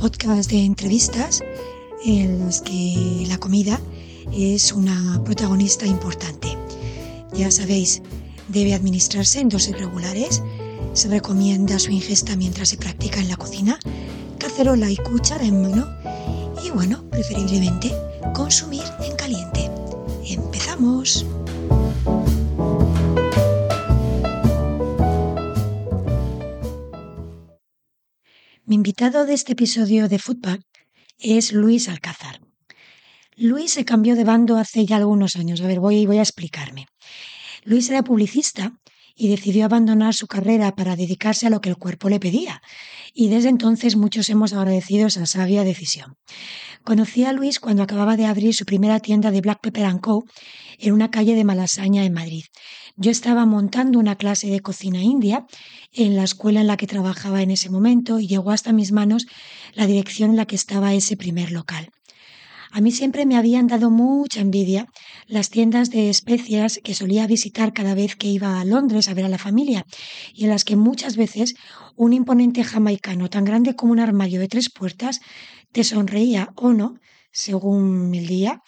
podcast de entrevistas en los que la comida es una protagonista importante. Ya sabéis, debe administrarse en dosis regulares, se recomienda su ingesta mientras se practica en la cocina, cacerola y cuchara en mano y bueno, preferiblemente consumir en caliente. ¡Empezamos! Mi invitado de este episodio de Football es Luis Alcázar. Luis se cambió de bando hace ya algunos años. A ver, voy, voy a explicarme. Luis era publicista y decidió abandonar su carrera para dedicarse a lo que el cuerpo le pedía. Y desde entonces muchos hemos agradecido esa sabia decisión. Conocí a Luis cuando acababa de abrir su primera tienda de Black Pepper Co. en una calle de Malasaña en Madrid. Yo estaba montando una clase de cocina india en la escuela en la que trabajaba en ese momento y llegó hasta mis manos la dirección en la que estaba ese primer local. A mí siempre me habían dado mucha envidia las tiendas de especias que solía visitar cada vez que iba a Londres a ver a la familia y en las que muchas veces un imponente jamaicano tan grande como un armario de tres puertas te sonreía o no, según el día,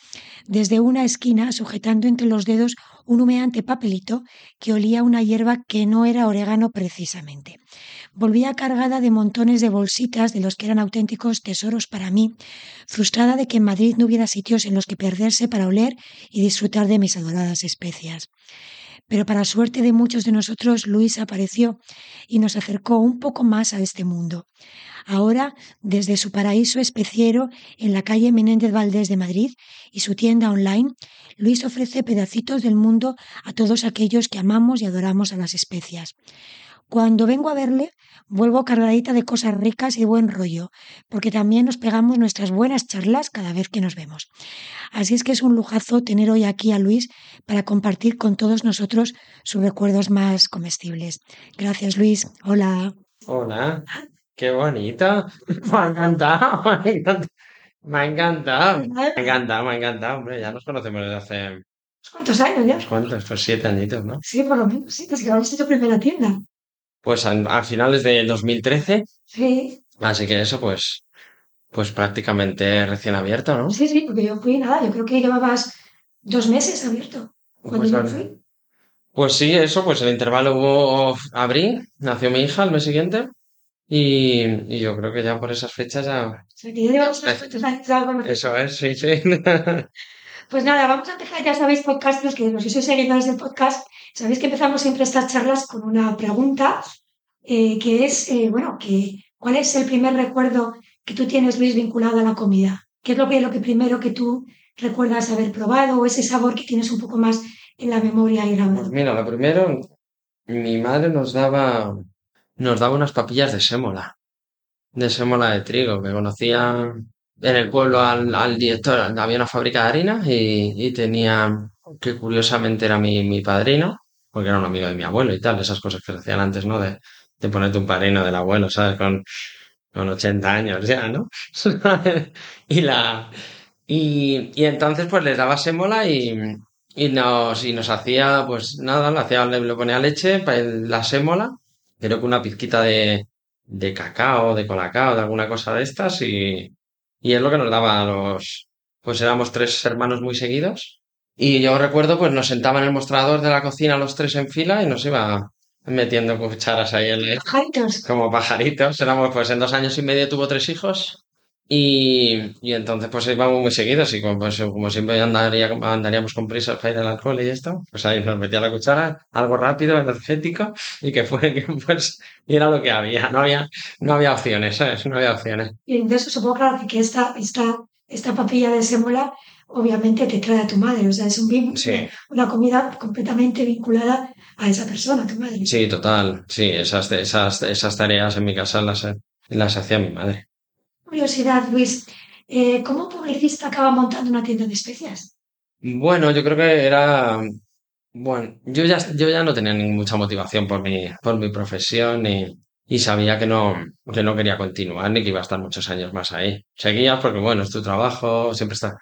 desde una esquina sujetando entre los dedos un humeante papelito que olía una hierba que no era orégano precisamente. Volvía cargada de montones de bolsitas de los que eran auténticos tesoros para mí, frustrada de que en Madrid no hubiera sitios en los que perderse para oler y disfrutar de mis adoradas especias. Pero para suerte de muchos de nosotros, Luis apareció y nos acercó un poco más a este mundo. Ahora, desde su paraíso especiero en la calle Menéndez Valdés de Madrid y su tienda online, Luis ofrece pedacitos del mundo a todos aquellos que amamos y adoramos a las especias. Cuando vengo a verle, vuelvo cargadita de cosas ricas y buen rollo, porque también nos pegamos nuestras buenas charlas cada vez que nos vemos. Así es que es un lujazo tener hoy aquí a Luis para compartir con todos nosotros sus recuerdos más comestibles. Gracias, Luis. Hola. Hola. Qué bonito. Me ha encantado. Me ha encantado. Me ha encantado. Me ha encantado, me ha encantado. Hombre, ya nos conocemos desde hace. ¿Cuántos años ya? ¿Cuántos? Pues siete añitos, ¿no? Sí, por lo menos, sí, desde que abriste tu primera tienda. Pues a, a finales del 2013. Sí, Así que eso, pues. Pues prácticamente recién abierto, ¿no? sí, sí, porque yo fui nada, yo creo que llevabas dos meses abierto cuando Pues, yo fui. Pues sí, eso, pues el intervalo hubo. Abrí, nació mi hija el mes siguiente. Y, y yo creo que ya por esas fechas ya. O sea, que ya llevamos unos cuantos años de algo. Eso es, sí, sí. Pues nada, vamos a empezar, ya sabéis, podcasters, que los que sois seguidores del podcast, sabéis que empezamos siempre estas charlas con una pregunta, eh, que es, eh, bueno, que, ¿cuál es el primer recuerdo que tú tienes, Luis, vinculado a la comida? ¿Qué es lo que, lo que primero que tú recuerdas haber probado o ese sabor que tienes un poco más en la memoria y Pues grabado? mira, lo primero, mi madre nos daba, nos daba unas papillas de sémola, de sémola de trigo, que conocía en el pueblo al, al director, había una fábrica de harina y, y tenía, que curiosamente era mi, mi padrino, porque era un amigo de mi abuelo y tal, esas cosas que se hacían antes, ¿no? De, ponerte un padrino del abuelo, ¿sabes? Con, con 80 años ya, ¿no? Y la, y, y entonces pues les daba sémola y, y nos, y nos hacía, pues nada, le hacía, le, ponía leche la sémola, creo que una pizquita de, de cacao, de colacao, de alguna cosa de estas, y, y es lo que nos daba a los, pues éramos tres hermanos muy seguidos, y yo recuerdo, pues nos sentaba en el mostrador de la cocina los tres en fila y nos iba metiendo cucharas ahí en el, Pajaritos. como pajaritos. Éramos, pues en dos años y medio tuvo tres hijos. Y, y entonces pues íbamos muy seguidos y como, pues, como siempre andaría, andaríamos con prisas para ir al alcohol y esto, pues ahí nos metía la cuchara, algo rápido, energético, y que fue que pues y era lo que había, no había, no había opciones, ¿sabes? No había opciones. Y de eso supongo, claro, que esta, esta, esta papilla de sémola obviamente te trae a tu madre, o sea, es un Sí. una comida completamente vinculada a esa persona, a tu madre. Sí, total, sí, esas, esas, esas tareas en mi casa las, las hacía mi madre. Curiosidad, Luis, eh, ¿cómo publicista acaba montando una tienda de especias? Bueno, yo creo que era, bueno, yo ya, yo ya no tenía mucha motivación por mi, por mi profesión y, y sabía que no, que no quería continuar ni que iba a estar muchos años más ahí. Seguías porque, bueno, es tu trabajo, siempre está,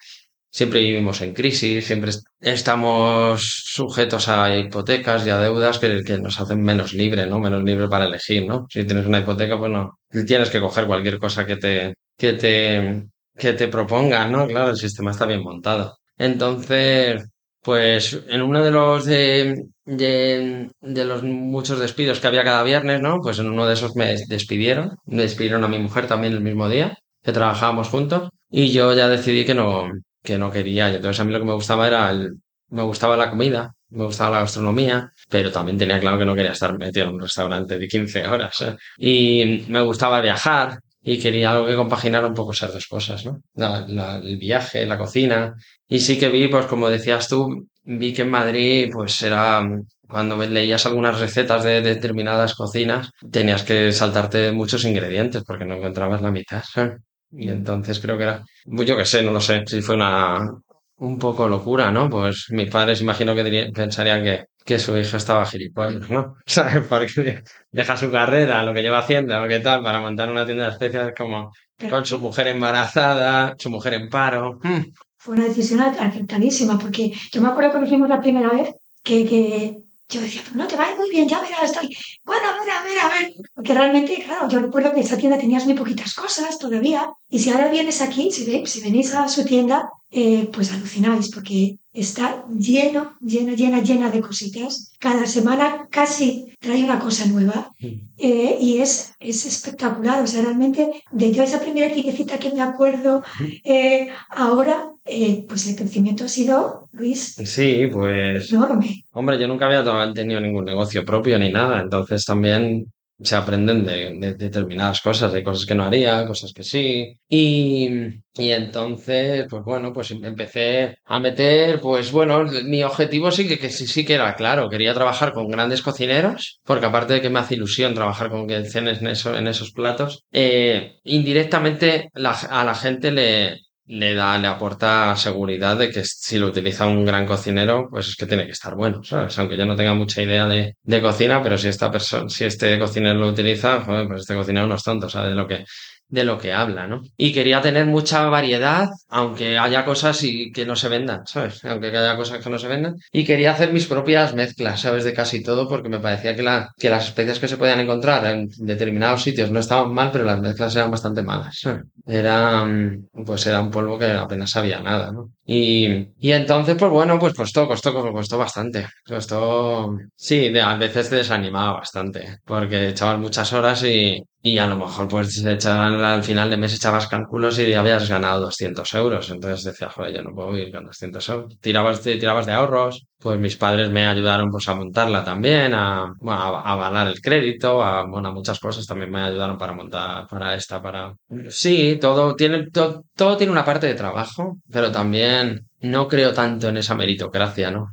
siempre vivimos en crisis, siempre estamos sujetos a hipotecas y a deudas que, que nos hacen menos libres, ¿no? Menos libres para elegir, ¿no? Si tienes una hipoteca, pues no, tienes que coger cualquier cosa que te, que te, que te propongan, ¿no? Claro, el sistema está bien montado. Entonces, pues en uno de los de, de los muchos despidos que había cada viernes, ¿no? Pues en uno de esos me despidieron, me despidieron a mi mujer también el mismo día, que trabajábamos juntos, y yo ya decidí que no, que no quería. Entonces a mí lo que me gustaba era el, me gustaba la comida, me gustaba la gastronomía, pero también tenía claro que no quería estar metido en un restaurante de 15 horas. ¿eh? Y me gustaba viajar y quería algo que compaginara un poco esas dos cosas, ¿no? El viaje, la cocina. Y sí que vi, pues como decías tú, vi que en Madrid, pues era, cuando leías algunas recetas de determinadas cocinas, tenías que saltarte muchos ingredientes porque no encontrabas la mitad. ¿eh? Y entonces creo que era, pues yo qué sé, no lo sé, si fue una, un poco locura, ¿no? Pues mis padres imagino que dirían- pensarían que, que su hijo estaba gilipollas, ¿no? ¿Sabes? Porque deja su carrera, lo que lleva haciendo, lo que tal, para montar una tienda de especias como con su mujer embarazada, su mujer en paro. Mm, fue una decisión acertadísima, porque yo me acuerdo cuando fuimos la primera vez que, que yo decía, "Pues no, te va a ir muy bien, ya verás, estoy... Bueno, a ver, a ver, a ver. Porque realmente, claro, yo recuerdo que esa tienda tenías muy poquitas cosas todavía. Y si ahora vienes aquí, si, ve- si venís a su tienda, eh, pues alucináis, porque está lleno, lleno, llena, llena de cositas. Cada semana casi trae una cosa nueva. mm. Eh, y es, es espectacular, o sea, realmente de yo esa primera tiendecita que me acuerdo, eh, ahora, eh, pues el crecimiento ha sido, Luis, Sí, pues enorme. Hombre, yo nunca había tenido ningún negocio propio ni nada, entonces también se aprenden de, de determinadas cosas, de cosas que no haría, cosas que sí. Y, y entonces, pues bueno, pues empecé a meter, pues bueno, mi objetivo sí que, que sí, sí que era claro, quería trabajar con grandes cocineros, porque aparte de que me hace ilusión trabajar con que cenen en, eso, en esos platos, eh, indirectamente la- a la gente le, le da, le aporta seguridad de que si lo utiliza un gran cocinero, pues es que tiene que estar bueno, ¿sabes? Aunque yo no tenga mucha idea de, de cocina, pero si esta persona, si este cocinero lo utiliza, joder, pues este cocinero no es tonto, ¿sabes? De lo que, de lo que habla, ¿no? Y quería tener mucha variedad, aunque haya cosas y que no se vendan, ¿sabes? Aunque haya cosas que no se vendan. Y quería hacer mis propias mezclas, ¿sabes? De casi todo, porque me parecía que, la, que las especias que se podían encontrar en determinados sitios no estaban mal, pero las mezclas eran bastante malas. Era, mm, pues era un polvo que apenas sabía nada, ¿no? Y, y entonces, pues bueno, pues costó, costó, costó bastante. Costó, sí, a veces te desanimaba bastante, porque echabas muchas horas y, y a lo mejor pues echaban, al final de mes echabas cálculos y habías ganado 200 euros. Entonces decía, joder, yo no puedo vivir con 200 euros. Tirabas, de- tirabas de ahorros. Pues mis padres me ayudaron pues a montarla también, a, bueno, a, a avalar el crédito, a, bueno, a muchas cosas también me ayudaron para montar, para esta, para... Sí, todo tiene, to- todo tiene una parte de trabajo, pero también no creo tanto en esa meritocracia, ¿no?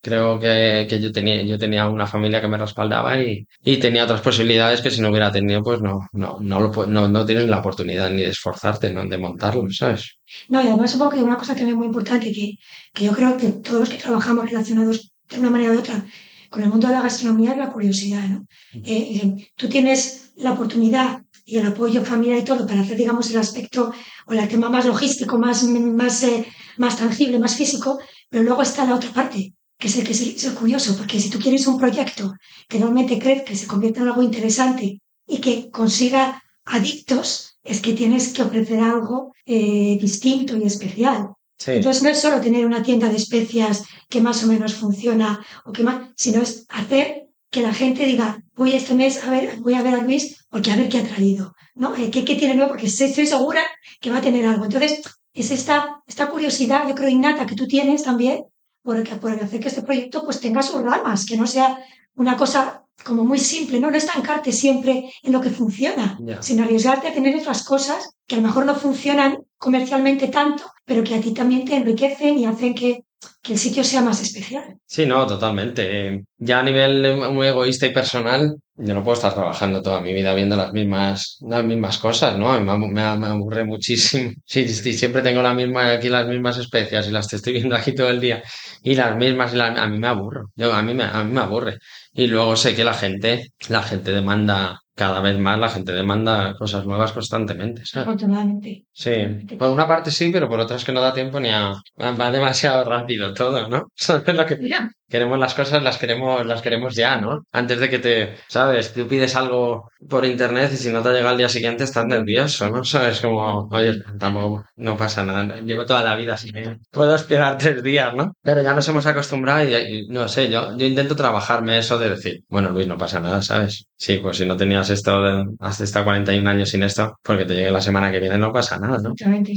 Creo que, que yo tenía, yo tenía una familia que me respaldaba y, y tenía otras posibilidades que si no hubiera tenido, pues no, no, no lo, pu- no, no tienes la oportunidad ni de esforzarte, ¿no? De montarlo, ¿sabes? No, y además supongo que una cosa también muy importante que, que yo creo que todos los que trabajamos relacionados de una manera u otra con el mundo de la gastronomía es la curiosidad, ¿no? Eh, eh, tú tienes la oportunidad y el apoyo familiar y todo para hacer, digamos, el aspecto o el tema más logístico, más, más, eh, más tangible, más físico, pero luego está la otra parte, que es el que es el, es el curioso, porque si tú quieres un proyecto que realmente crezca, que se convierta en algo interesante y que consiga adictos, es que tienes que ofrecer algo eh, distinto y especial. Sí. Entonces no es solo tener una tienda de especias que más o menos funciona o que más, sino es hacer que la gente diga, voy este mes a ver, voy a ver a Luis porque a ver qué ha traído, ¿no? Eh, ¿Qué, qué tiene nuevo? Porque estoy segura que va a tener algo. Entonces, es esta, esta curiosidad, yo creo, innata que tú tienes también por, por hacer que este proyecto pues tenga sus ramas, que no sea una cosa como muy simple, ¿no? No estancarte siempre en lo que funciona, Ya. sino arriesgarte a tener otras cosas que a lo mejor no funcionan comercialmente tanto, pero que a ti también te enriquecen y hacen que, que el sitio sea más especial. Sí, no, totalmente. Eh, Ya a nivel eh, muy egoísta y personal, yo no puedo estar trabajando toda mi vida viendo las mismas, las mismas cosas, ¿no? Me, me, me aburre muchísimo. Sí, sí, siempre tengo la misma, aquí las mismas especias y las te estoy viendo aquí todo el día. Y las mismas, y a mí me aburro. Yo, a mí me, a mí me aburre. Y luego sé que la gente, la gente demanda cada vez más la gente demanda cosas nuevas constantemente, ¿sabes? Afortunadamente. Sí, por una parte sí, pero por otra es que no da tiempo ni a... Va demasiado rápido todo, ¿no? ¿Sabes lo que... Mira, Queremos las cosas, las queremos, las queremos ya, ¿no? Antes de que te, ¿sabes? Tú pides algo por internet y si no te llega al día siguiente estás nervioso, ¿no? ¿Sabes? Como, oye, tampoco, no pasa nada. Llevo toda la vida así. ¿eh? Puedo esperar tres días, ¿no? Pero ya nos hemos acostumbrado y, y no sé, yo, yo intento trabajarme eso de decir, bueno, Luis, no pasa nada, ¿sabes? Sí, pues si no tenías esto, has estado 41 años sin esto, porque te llegue la semana que viene no pasa nada, ¿no?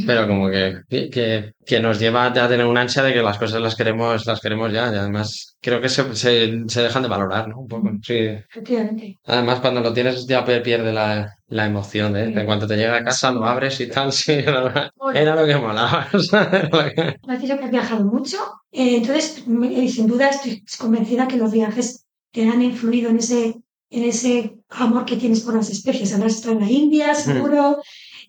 Pero como que, que, que nos lleva a tener una ansia de que las cosas las queremos, las queremos ya. Y además creo que se, se, se dejan de valorar, ¿no? Un poco. Sí. Efectivamente. Además, cuando lo tienes ya pierde la, la emoción de, de cuando te llega a casa, lo abres y tal, sí, era, era lo que molaba. Me has dicho que has viajado mucho, eh, entonces eh, sin duda estoy convencida que los viajes te han influido en ese, en ese amor que tienes por las especies. Habrás estado en la India, seguro.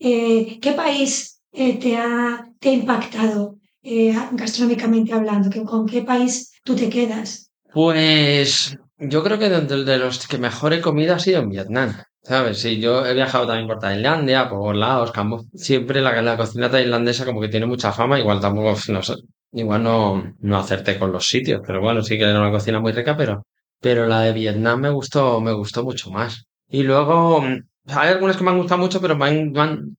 Eh, ¿qué país eh, te, ha, te ha impactado eh, gastronómicamente hablando? ¿Qué- ¿Con qué país tú te quedas? Pues yo creo que de los que mejor he comido ha sido en Vietnam. ¿Sabes? Sí, yo he viajado también por Tailandia, por Laos, Camboya. Siempre la, la cocina tailandesa como que tiene mucha fama, igual tampoco, no sé, igual no, no acerté con los sitios, pero bueno, sí que era una cocina muy rica, pero, pero la de Vietnam me gustó, me gustó mucho más. Y luego, mm, hay algunas que me han gustado mucho, pero me han-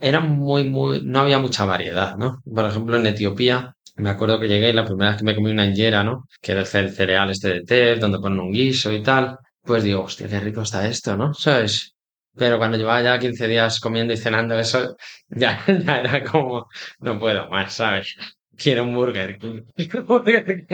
eran muy, muy, no había mucha variedad, ¿no? Por ejemplo, en Etiopía, me acuerdo que llegué y la primera vez que me comí una injera, ¿no? Que era el ce- cereal este de té, donde ponen un guiso y tal. Pues digo, hostia, qué rico está esto, ¿no? ¿Sabes? Pero cuando llevaba ya 15 días comiendo y cenando eso, ya, ya era como, no puedo más, ¿sabes? Quiero un burger. Burger.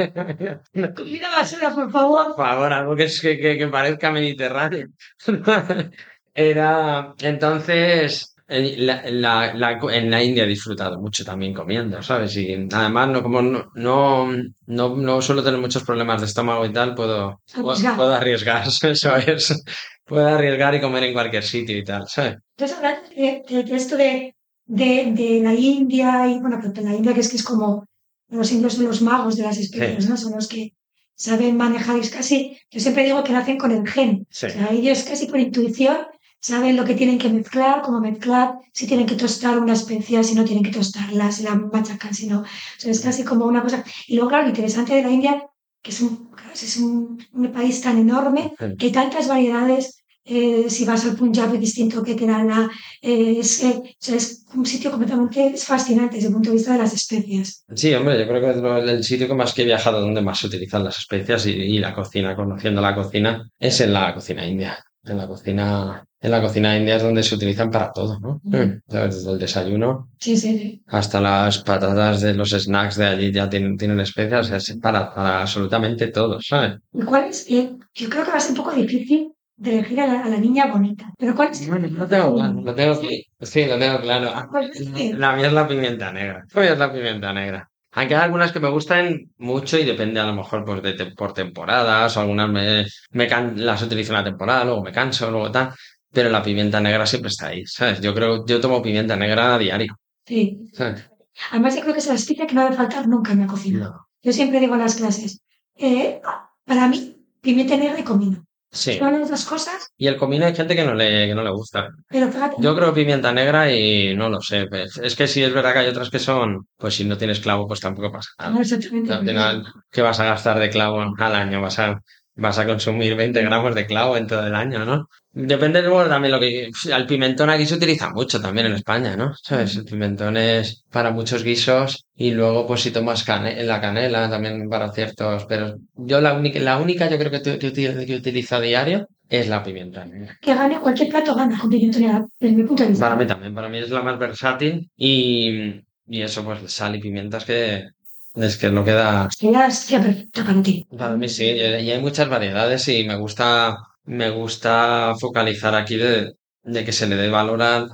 Comida basura, por favor. Por favor, algo que, es- que, que, que parezca mediterráneo. Era, entonces, en la, la, la- en la India he disfrutado mucho también comiendo, ¿sabes? Y además, no, como no, no, no, no suelo tener muchos problemas de estómago y tal, puedo, puedo, Arriesgar. puedo arriesgar, eso es. Puedo arriesgar y comer en cualquier sitio y tal, ¿sabes? Entonces, hablando de, de- de esto de, de, de la India, y bueno, pero de la India que es que es como los indios son los magos de las especies, ¿no? Son los que saben manejar, es casi, yo siempre digo que nacen con el gen. Sí. O sea, ellos casi por intuición saben lo que tienen que mezclar, cómo mezclar, si tienen que tostar una especia, si no tienen que tostarla, si la machacan, si no. O sea, es casi como una cosa. Y luego, claro, lo interesante de la India, que es un, es un, un país tan enorme, que hay tantas variedades. Eh, si vas al Punjab es distinto que Kerala, eh, es, eh, es un sitio completamente fascinante desde el punto de vista de las especies. Sí, hombre, yo creo que el sitio que más que he viajado donde más se utilizan las especias y, y la cocina, conociendo la cocina, es en la cocina india. En la cocina, en la cocina india es donde se utilizan para todo, ¿no? Mm. ¿Sabes? Desde el desayuno Sí, sí, sí. hasta las patatas de los snacks de allí ya tienen, tienen especias, es para, para absolutamente todo, ¿sabes? ¿Y cuál es? Eh, yo creo que va a ser un poco difícil de elegir a la, a la niña bonita. Pero ¿cuál es? Bueno, lo tengo claro, lo tengo, sí, lo tengo claro. ¿Cuál es? La mía es la pimienta negra. La mía es la pimienta negra. Aunque hay algunas que me gustan mucho y depende a lo mejor pues, de te- por temporadas, o algunas me, me can- las utilizo una temporada, luego me canso, luego tal. Pero la pimienta negra siempre está ahí, ¿sabes? Yo creo, yo tomo pimienta negra a diario, Sí. ¿sabes? Además, yo creo que es la especia que no debe faltar nunca en la cocina. No. Yo siempre digo en las clases, eh, para mí, pimienta negra y comino. Sí. Son dos cosas, Y el comino hay gente que no le, que no le gusta. pero fíjate, Yo creo pimienta negra y no lo sé. pues, Es que sí es verdad que hay otras que son, pues si no tienes clavo, pues tampoco pasa nada. no, exactamente. Al final, ¿qué vas a gastar de clavo al año? Vas a, vas a consumir 20 gramos de clavo en todo el año, ¿no? Depende luego también lo que... El pimentón aquí se utiliza mucho también en España, ¿no? ¿Sabes? El pimentón es para muchos guisos y luego pues si tomas cane- la canela también para ciertos... Pero yo la única, la única yo creo que, que, uti- que utilizo a diario es la pimienta negra. Que gane, cualquier plato gana con pimienta negra, desde mi punto de vista. Para mí también, para mí es la más versátil y, y eso pues sal y pimientas que es que no queda... Sería sería perfecta para ti. Para mí sí, y hay muchas variedades y me gusta, me gusta focalizar aquí de, de que se le dé valor a,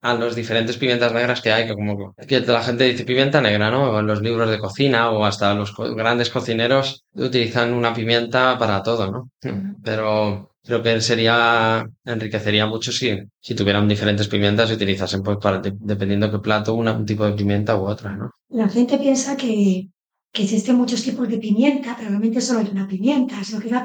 a, los diferentes pimientas negras que hay, que como que la gente dice pimienta negra, ¿no? O en los libros de cocina o hasta los co- grandes cocineros utilizan una pimienta para todo, ¿no? Pero creo que sería, enriquecería mucho si, si tuvieran diferentes pimientas y utilizasen, pues, para, de- dependiendo qué plato, una, un tipo de pimienta u otra, ¿no? La gente piensa que, que existen muchos tipos de pimienta, pero realmente solo hay una pimienta. Lo que la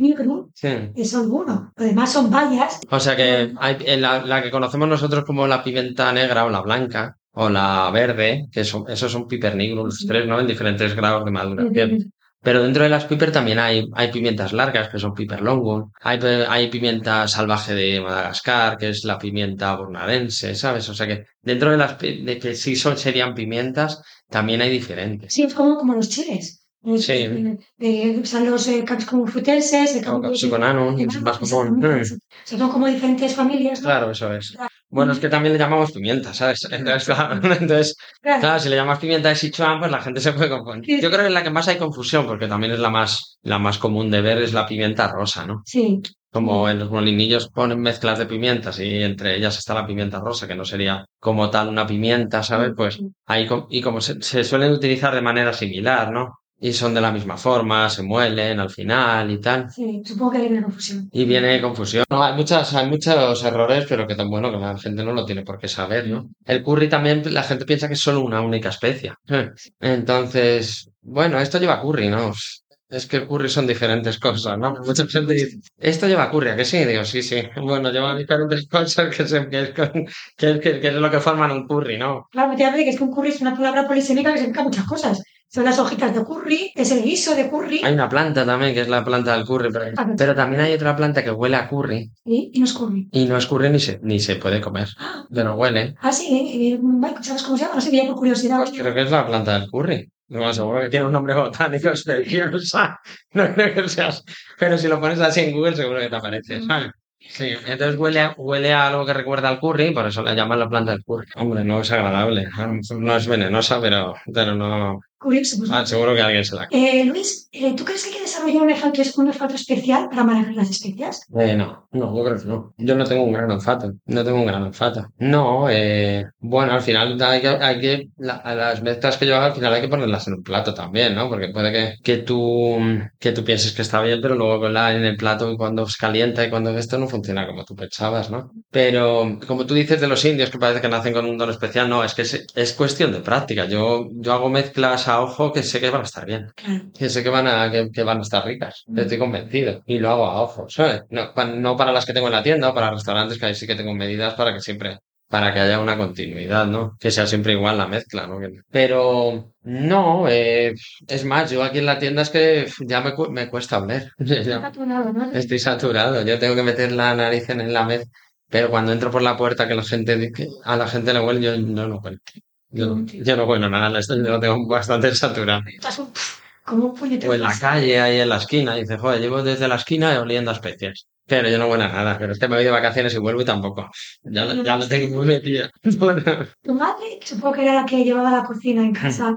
negro Sí. es solo uno. Lo demás son bayas. O sea que hay, en la, la que conocemos nosotros como la pimienta negra o la blanca o la verde, que son, esos son piper negro, los Sí. tres, ¿no? En diferentes grados de maduración. Pero dentro de las piper también hay, hay pimientas largas, que son piper longum. Hay, hay pimienta salvaje de Madagascar, que es la pimienta bonaerense, ¿sabes? O sea que dentro de las de que sí son, serían pimientas, también hay diferentes. Sí, es como, como los chiles. Sí. eh, eh, están los eh, capsicum frutenses, el O capsicum capsiconanum, es más común. Mm. exactamente. O sea, son como diferentes familias. ¿no? Claro, eso es. Bueno, es que también le llamamos pimienta, ¿sabes? Entonces, claro, entonces, Claro. claro, si le llamas pimienta de Sichuan, pues la gente se puede confundir. Yo creo que la que más hay confusión, porque también es la más, la más común de ver, es la pimienta rosa, ¿no? Sí, Como en los molinillos ponen mezclas de pimientas y entre ellas está la pimienta rosa, que no sería como tal una pimienta, ¿sabes? Pues ahí, y como se, se suelen utilizar de manera similar, ¿no? Y son de la misma forma, se muelen al final y tal. sí, supongo que una confusión. Y viene confusión. No, hay muchas, hay muchos errores, pero que tan bueno que la gente no lo tiene por qué saber, ¿no? El curry también, la gente piensa que es solo una única especia. Eh, Entonces, bueno, esto lleva curry, ¿no? Es que el curry son diferentes cosas, ¿no? Mucha gente dice, esto lleva curry, ¿a que sí? Digo, sí, sí. Bueno, lleva diferentes cosas que, se- que es, que, que- que es lo que forman un curry, ¿no? Claro, me que es que un curry es una palabra polisémica que significa muchas cosas. Son las hojitas de curry, es el guiso de curry Hay una planta también, que es la planta del curry, pero, pero también hay otra planta que huele a curry y, y no es curry. y no es curry ni se, ni se puede comer, Ah, pero huele. ah, sí, eh, eh, ¿sabes cómo se llama? No sé, ya por curiosidad. Pues creo que es la planta del curry. No, seguro que tiene un nombre botánico especioso. No creo que sea. Pero si lo pones así en Google, seguro que te aparece. ¿sabes? Sí, entonces huele a, huele a algo que recuerda al curry, por eso le llaman la planta del curry. Hombre, no es agradable. Lo No es venenosa, pero, pero no. Curioso, pues. Ah, seguro que alguien se la. Eh, Luis, eh, ¿tú crees que hay que desarrollar un olfato, un olfato especial para manejar las especias? Eh, no, no, yo creo que no. Yo no tengo un gran olfato. No tengo un gran olfato. No, eh, bueno, al final hay que, hay que la- a las mezclas que yo hago, al final hay que ponerlas en un plato también, ¿no? Porque puede que, que tú, que tú pienses que está bien, pero luego con la, en el plato y cuando se calienta y cuando esto no funciona como tú pensabas, ¿no? Pero como tú dices de los indios que parece que nacen con un don especial, no, es que es, es cuestión de práctica. Yo, yo hago mezclas a ojo que sé que van a estar bien. Que sé que van a, que, que van a estar ricas. Estoy convencido. Y lo hago a ojo, ¿sabes? No, no para las que tengo en la tienda o para restaurantes, que ahí sí que tengo medidas para que siempre, para que haya una continuidad, ¿no? Que sea siempre igual la mezcla, ¿no? Pero no, eh, es más, yo aquí en la tienda es que ya me, cu- me cuesta oler. Olfato nada, ¿no? Estoy saturado. Yo tengo que meter la nariz en, la mezcla. Pero cuando entro por la puerta que la gente, a la gente le huele, yo no lo huelo. Yo, no- yo no huelo nada, lo tengo bastante saturado. Estás un- como un puñetero. O en la calle, ahí en la esquina, dice, joder, llevo desde la esquina oliendo a especies. Pero yo no huelo a nada, pero es que me voy de vacaciones y vuelvo y tampoco. Ya, lo- ya lo tengo muy metido. Tu madre, supongo que era la que llevaba la cocina en casa,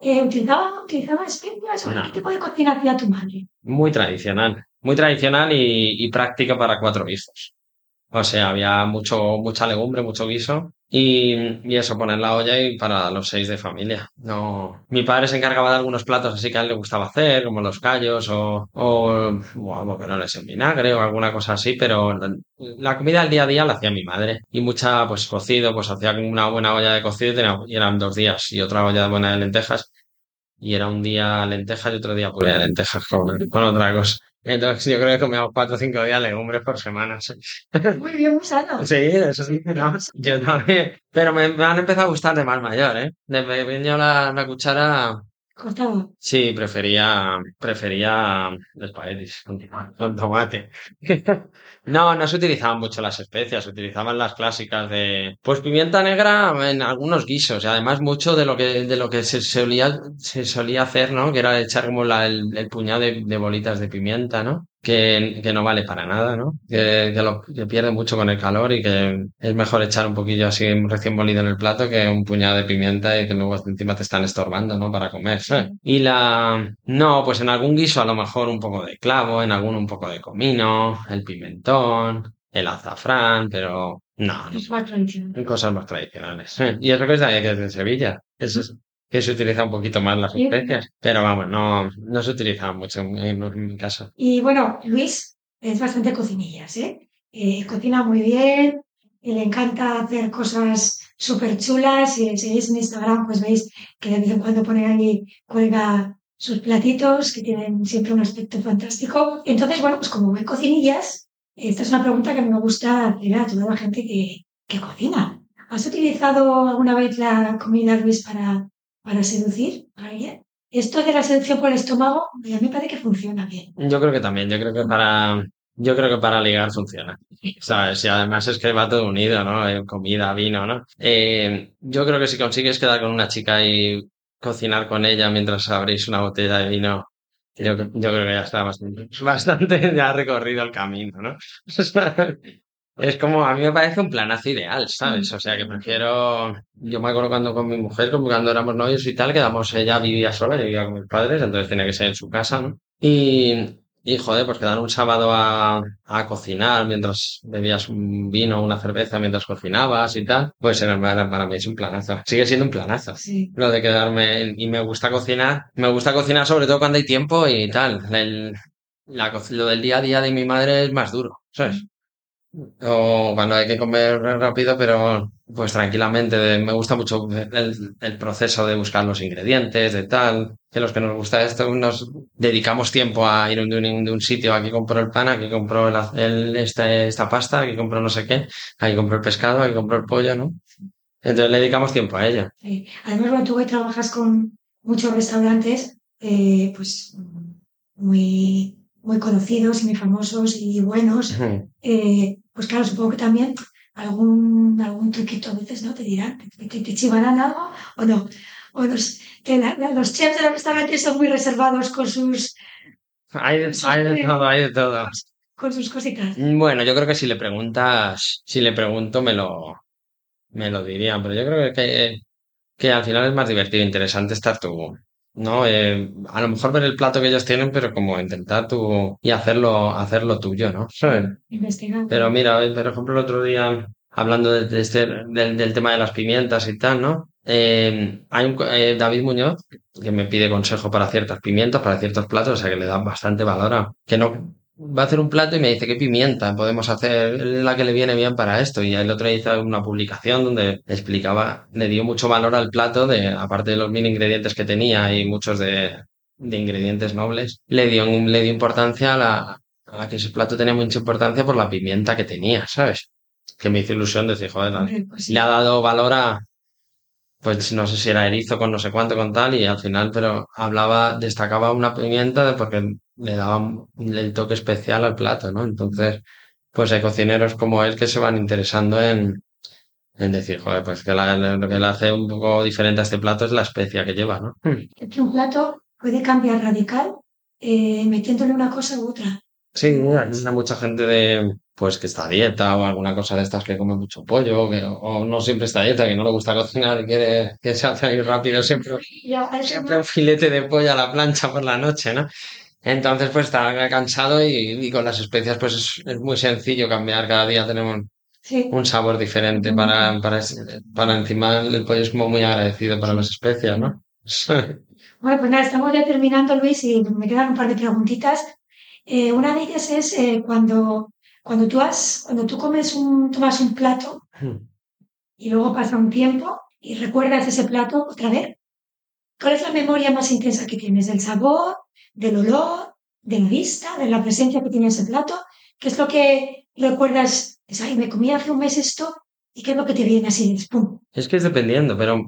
eh, ¿utilizaba, utilizaba especias? ¿O No. ¿Qué tipo de cocina hacía tu madre? muy tradicional. Muy tradicional y, y práctica para cuatro guisos. O sea, había mucho, mucha legumbre, mucho guiso. Y, y eso, poner la olla y para los seis de familia. No. Mi padre se encargaba de algunos platos así que a él le gustaba hacer, como los callos o, o, boquerones en vinagre o alguna cosa así, pero la comida del día a día la hacía mi madre. Y mucha, pues cocido, pues hacía una buena olla de cocido y, tenía- y eran dos días. Y otra olla buena de lentejas. Y era un día lentejas y otro día puré de lentejas con, con otra cosa. Entonces yo creo que comíamos cuatro o cinco días legumbres por semana. sí. Muy bien, muy sano. Sí, eso sí, no, yo también. Pero me, me han empezado a gustar de más mayor, ¿eh? De pequeño la, la cuchara, Cortaba. sí, prefería, prefería espaguetis con tomate. No, no se utilizaban mucho las especias, se utilizaban las clásicas de, pues pimienta negra en algunos guisos, y además mucho de lo que, de lo que se solía, se solía hacer, ¿no? Que era echar como la- el, el puñado de, de bolitas de pimienta, ¿no? Que, que no vale para nada, ¿no? Que, que lo, que pierde mucho con el calor y que es mejor echar un poquillo así recién molido en el plato que un puñado de pimienta y que luego encima te están estorbando, ¿no? Para comer, ¿sabes? Y la, no, pues en algún guiso a lo mejor un poco de clavo, en algún un poco de comino, el pimentón, el azafrán, pero no, Es más tradicional. cosas más tradicionales. Y eso que es de, que es de Sevilla. Eso es- que se utiliza un poquito más las especias. Pero vamos, no, no se utiliza mucho en, en- mi casa. Y bueno, Luis es bastante cocinillas, ¿eh? Eh, cocina muy bien, y le encanta hacer cosas súper chula. Si seguís en Instagram, pues veis que de vez en cuando pone ahí, cuelga sus platitos, que tienen siempre un aspecto fantástico. Entonces, bueno, pues como ven cocinillas, esta es una pregunta que me gusta hacer a toda la gente que, que cocina. ¿Has utilizado alguna vez la comida, Luis, para, para seducir a alguien? Esto de la seducción por el estómago, a mí me parece que funciona bien. Yo creo que también, yo creo que para, yo creo que para ligar funciona. ¿Sabes? Y además es que va todo unido, ¿no? Eh, Comida, vino, ¿no? Eh, yo creo que si consigues quedar con una chica y cocinar con ella mientras abrís una botella de vino, yo, yo creo que ya está bastante, bastante ya recorrido el camino, ¿no? Es como, a mí me parece un planazo ideal, ¿sabes? O sea, que prefiero, yo me acuerdo cuando con mi mujer, como cuando éramos novios y tal, quedamos, ella vivía sola, yo vivía con mis padres, entonces tenía que ser en su casa, ¿no? Y, y joder, pues quedar un sábado a, a cocinar mientras bebías un vino o una cerveza mientras cocinabas y tal, pues era, para mí es un planazo. Sigue siendo un planazo. Sí. Lo de quedarme, y me gusta cocinar, me gusta cocinar sobre todo cuando hay tiempo y tal. El, la, lo del día a día de mi madre es más duro, ¿sabes? O cuando hay que comer rápido, pero pues tranquilamente. de- me gusta mucho el, el proceso de buscar los ingredientes, de tal. Que los que nos gusta esto, nos dedicamos tiempo a ir de un, de un sitio. Aquí compro el pan, aquí compro el, el- este, esta pasta, aquí compro no sé qué, aquí compro el pescado, aquí compro el pollo, ¿no? Entonces le dedicamos tiempo a ello. Sí. Además, bueno, tú trabajas con muchos restaurantes, eh, pues muy, muy conocidos y muy famosos y buenos, eh, pues claro, supongo que también algún, algún truquito a veces, ¿no? Te dirán, te, te, te chivarán algo o no. O los, que la- la- los chefs de los restaurantes son muy reservados con sus, Hay de, hay de todo, hay de todo. con sus cositas. Bueno, yo creo que si le preguntas, si le pregunto me lo, me lo dirían, pero yo creo que, que al final es más divertido e interesante estar tú, ¿no? Eh, a lo mejor ver el plato que ellos tienen, pero como intentar tú y hacerlo, hacerlo tuyo, ¿no? ¿Sabes? Investigando. Pero mira, por ejemplo, el otro día, hablando de, de este, del, del tema de las pimientas y tal, ¿no? Eh, hay un, eh, David Muñoz que me pide consejo para ciertas pimientas, para ciertos platos, o sea que le da bastante valor a, que no va a hacer un plato y me dice qué pimienta podemos hacer la que le viene bien para esto. Y el otro día hizo una publicación donde explicaba, le dio mucho valor al plato de, aparte de los mil ingredientes que tenía y muchos de, de ingredientes nobles, le dio, le dio importancia a la, a la que ese plato tenía mucha importancia por la pimienta que tenía, ¿sabes? Que me hizo ilusión decir, joder, pues le ha dado valor a, pues no sé si era erizo con no sé cuánto con tal, y al final, pero hablaba, destacaba una pimienta porque le daba el toque especial al plato, ¿no? Entonces, pues hay cocineros como él que se van interesando en, en decir, joder, pues que la- lo que le hace un poco diferente a este plato es la especia que lleva, ¿no? Es que un plato puede cambiar radical eh, metiéndole una cosa u otra. Sí, hay mucha gente de, pues que está a dieta o alguna cosa de estas que come mucho pollo, que, o no siempre está a dieta, que no le gusta cocinar y quiere que se hace ahí rápido siempre, siempre un filete de pollo a la plancha por la noche, ¿no? Entonces, pues está cansado y, y con las especias, pues es, es muy sencillo cambiar. Cada día tenemos sí. un sabor diferente para, para, para encima el pollo es como muy agradecido para las especias, ¿no? Bueno, pues nada, estamos ya terminando, Luis, y me quedan un par de preguntitas. Eh, una de ellas es eh, cuando, cuando tú has, cuando tú comes un, tomas un plato y luego pasa un tiempo y recuerdas ese plato otra vez. ¿Cuál es la memoria más intensa que tienes? ¿Del sabor, del olor, de la vista, de la presencia que tiene ese plato? ¿Qué es lo que recuerdas? Dices, ay, me comí hace un mes esto, ¿y qué es lo que te viene así? Pum. Es que es dependiendo, pero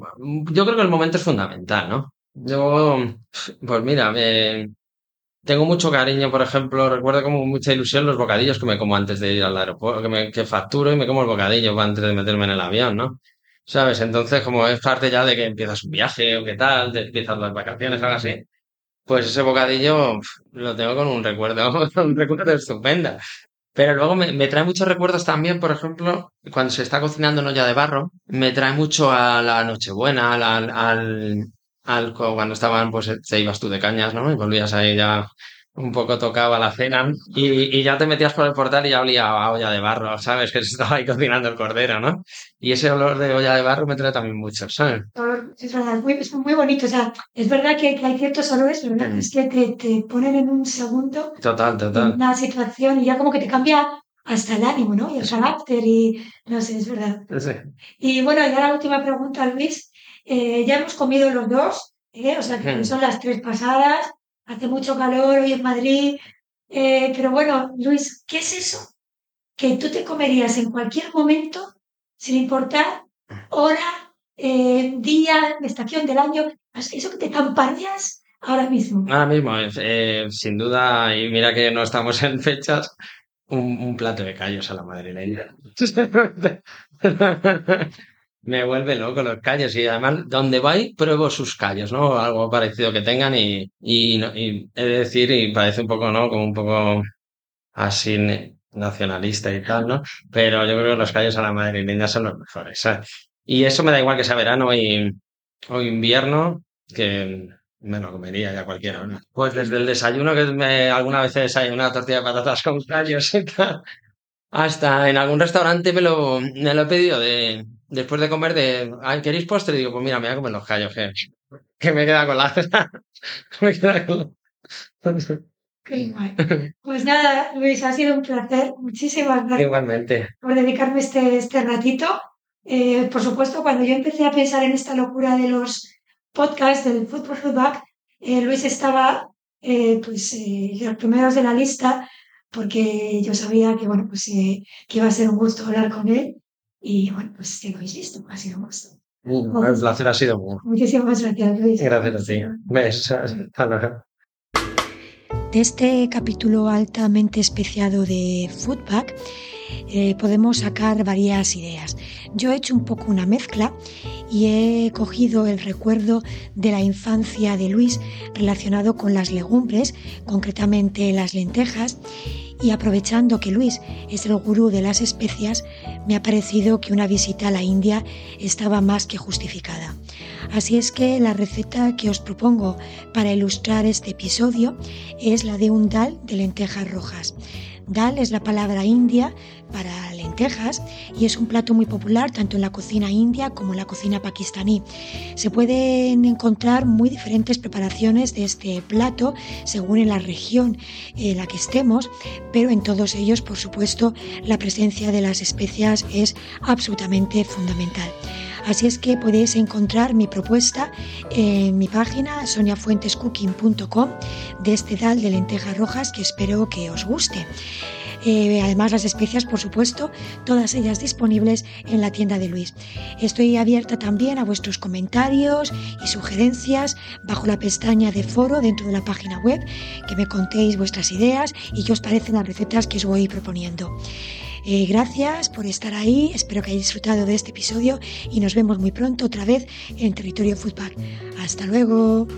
yo creo que el momento es fundamental, ¿no? Yo, pues mira, me- tengo mucho cariño, por ejemplo, recuerdo como mucha ilusión los bocadillos que me como antes de ir al aeropuerto, que facturo y me como el bocadillo antes de meterme en el avión, ¿no? ¿Sabes? Entonces, como es parte ya de que empiezas un viaje o qué tal, de empiezas las vacaciones, algo así, pues ese bocadillo lo tengo con un recuerdo, un recuerdo estupendo. Pero luego me, me trae muchos recuerdos también, por ejemplo, cuando se está cocinando en olla de barro, me trae mucho a la Nochebuena, al, al, al, cuando estaban, pues te ibas tú de cañas, ¿no? Y volvías ahí ya un poco tocaba la cena y, y ya te metías por el portal y ya olía a olla de barro, ¿sabes? Que se estaba ahí cocinando el cordero, ¿no? Y ese olor de olla de barro me trae también mucho, ¿sabes? Es verdad, muy, es muy bonito. O sea, es verdad que, que hay ciertos olores, pero. Mm. es que te, te ponen en un segundo Total, total. una situación y ya como que te cambia hasta el ánimo, ¿no? Y el carácter y no sé, es verdad. Sí. Y bueno, ya la última pregunta, Luis. Eh, ya hemos comido los dos, ¿eh? o sea que Hmm. son las tres pasadas, hace mucho calor hoy en Madrid, eh, pero bueno, Luis, ¿qué es eso que tú te comerías en cualquier momento, sin importar hora, eh, día, estación del año, eso que te camparías ahora mismo? Ahora mismo, eh, sin duda, y mira que no estamos en fechas, un, un plato de callos a la madrileña. Me vuelve loco los callos y además donde voy pruebo sus callos, ¿no? Algo parecido que tengan y, y, no- y he de decir, y parece un poco, ¿no? Como un poco así nacionalista y tal, ¿no? Pero yo creo que los callos a la madrileña son los mejores, ¿sabes? Y eso me da igual que sea verano y, o invierno, que me lo comería ya a cualquier hora. Pues desde el desayuno, que me, alguna vez he desayunado tortilla de patatas con callos y tal, hasta en algún restaurante me lo, me lo he pedido de, después de comer de, "Ay, ¿queréis postre? Y digo, pues mira, me voy a comer los callos, que, que me queda con la, me queda con la- Qué guay. Pues nada, Luis, ha sido un placer. Muchísimas gracias Igualmente. por dedicarme este, este ratito. Eh, por supuesto, cuando yo empecé a pensar en esta locura de los podcasts del Football Feedback, eh, Luis estaba eh, pues, eh, los primeros de la lista porque yo sabía que, bueno, pues, eh, que iba a ser un gusto hablar con él y bueno, pues ya lo habéis visto, ha sido un gusto. El placer ha sido muy. Muchísimas gracias, Luis. Gracias a ti. Besos. Hasta luego. De este capítulo altamente especiado de Foodback eh, podemos sacar varias ideas. Yo he hecho un poco una mezcla y he cogido el recuerdo de la infancia de Luis relacionado con las legumbres, concretamente las lentejas, y aprovechando que Luis es el gurú de las especias, me ha parecido que una visita a la India estaba más que justificada. Así es que la receta que os propongo para ilustrar este episodio es la de un dal de lentejas rojas. Dal es la palabra india para lentejas y es un plato muy popular tanto en la cocina india como en la cocina pakistaní. Se pueden encontrar muy diferentes preparaciones de este plato según en la región en la que estemos, pero en todos ellos, por supuesto, la presencia de las especias es absolutamente fundamental. Así es que podéis encontrar mi propuesta en mi página soniafuentescooking.com de este dal de lentejas rojas que espero que os guste. Eh, además las especias, por supuesto, todas ellas disponibles en la tienda de Luis. Estoy abierta también a vuestros comentarios y sugerencias bajo la pestaña de foro dentro de la página web, que me contéis vuestras ideas y qué os parecen las recetas que os voy proponiendo. Eh, gracias por estar ahí, espero que hayáis disfrutado de este episodio y nos vemos muy pronto otra vez en Territorio Foodback. Hasta luego.